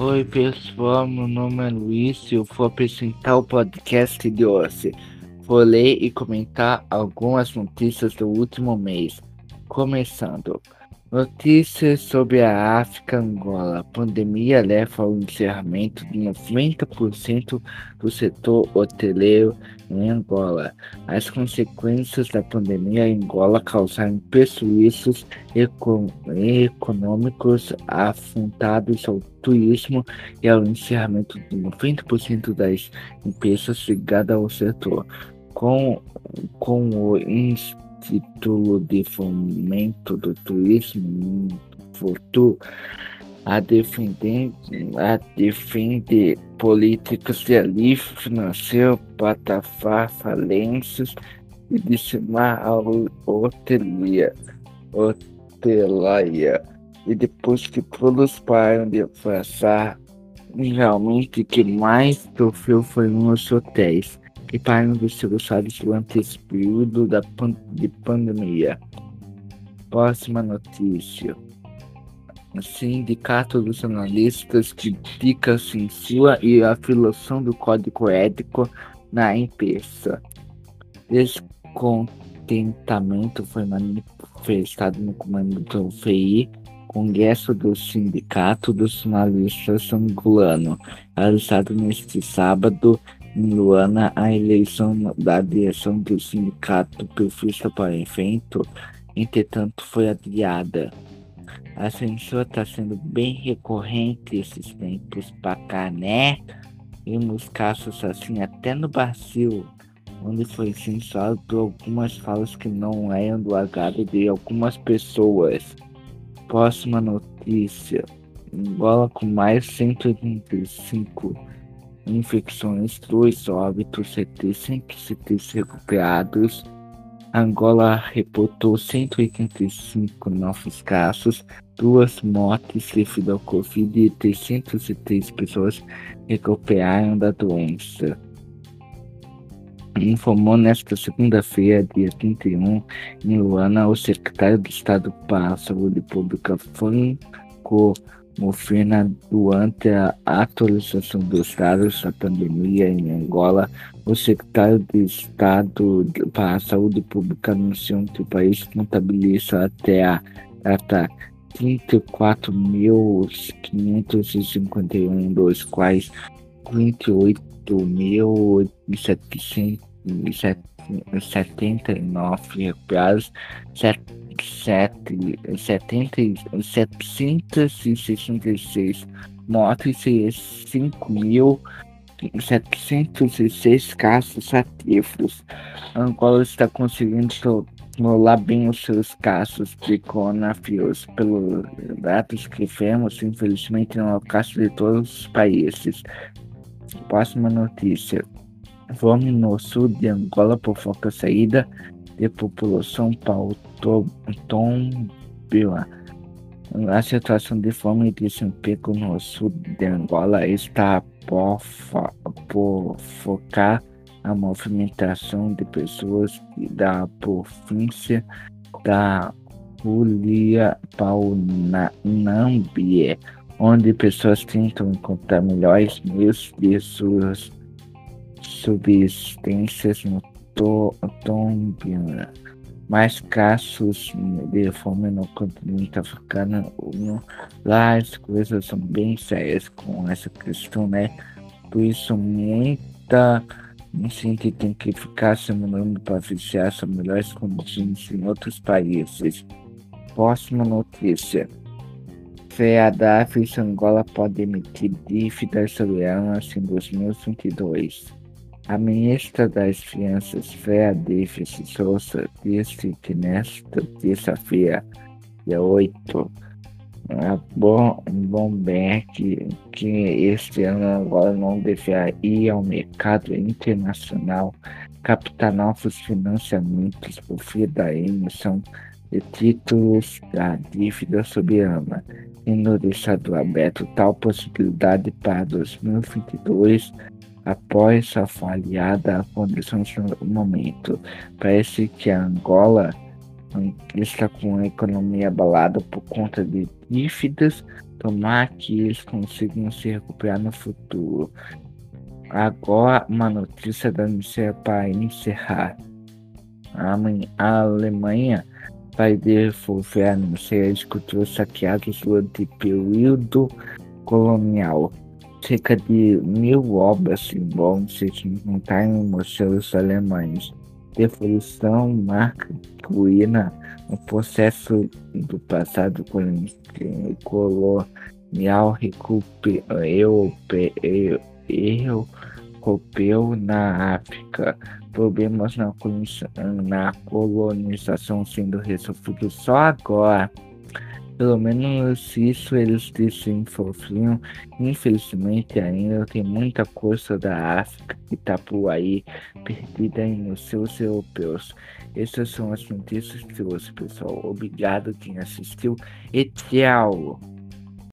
Oi pessoal, meu nome é Luiz e eu vou apresentar o podcast de hoje. Vou ler e comentar algumas notícias do último mês. Começando. Notícias sobre a África Angola. A pandemia leva ao encerramento de 90% do setor hoteleiro em Angola. As consequências da pandemia em Angola causaram prejuízos econômicos afrontados ao turismo e ao encerramento de 90% das empresas ligadas ao setor. Com, com o título de fomento do turismo futuro a defender, a defender políticas de alívio financeiro para tavar falências e dizimar a hotelaria, hotelaria. E depois que todos pararam de passar, realmente que mais sofreu foi nos hotéis e param de ser usados durante esse período da pan de pandemia. Próxima notícia. O Sindicato dos Analistas critica a censura e a violação do Código Ético na empresa. Descontentamento foi manifestado no comando do FI, Congresso do Sindicato dos Analistas Angolano, realizado neste sábado Luana, a eleição da direção do sindicato prevista para o evento, entretanto, foi adiada. A censura está sendo bem recorrente esses tempos para cá, né? Vimos casos assim até no Brasil, onde foi censurado por algumas falas que não eram do agrado de algumas pessoas. Próxima notícia. Angola com mais 185 infecções, dois óbitos, 776 recuperados. Angola reportou 185 novos casos, duas mortes devido ao Covid e 303 pessoas recuperaram da doença. Informou nesta segunda-feira, dia 31, em Luana, o secretário de Estado para a Saúde Pública, Franco Mufina, durante a atualização dos dados da pandemia em Angola, o secretário de Estado para a Saúde Pública anunciou que o país contabiliza até a data 34.551, dos quais 28.779 recuperados, 766 mortes e 5.706 casos ativos. Angola está conseguindo controlar bem os seus casos de coronavírus. Pelos dados que vemos, infelizmente não é o caso de todos os países. Próxima notícia. Fome no sul de Angola provoca saída de população para Tombila. A situação de fome e desemprego no sul de Angola está por, focar a movimentação de pessoas da província da Hulia Paunambie, onde pessoas tentam encontrar melhores meios de suas subsistências no Tombina. Mais casos de fome no continente africano. Lá as coisas são bem sérias com essa questão, né? Por isso, muita gente tem que ficar se mudando para vigiar as melhores condições em outros países. Próxima notícia. FEADAF Angola pode emitir dívidas soberanas em 2022. A ministra das Finanças, Fea Davis Souza, disse que nesta terça-feira, dia 8, a Bomberg que este ano agora não deverá ir ao mercado internacional captar novos financiamentos por via da emissão de títulos da dívida soberana, tendo deixado aberto tal possibilidade para 2022 após a falhada condição no momento. Parece que a Angola está com a economia abalada por conta de dívidas Tomar que eles consigam se recuperar no futuro. Agora, uma notícia da Aniceia para encerrar. A Alemanha vai devolver a Aniceia de culturas saqueadas durante o período colonial. Cerca de mil obras simbólicas se encontraram em museus alemães. Devolução marca ruína o processo do passado colonial europeu na África. Problemas na colonização sendo resolvidos só agora. Pelo menos isso eles desenvolviam. Infelizmente ainda tem muita coisa da África que está por aí perdida em museus europeus. Essas são as notícias de hoje, pessoal. Obrigado quem assistiu e tchau!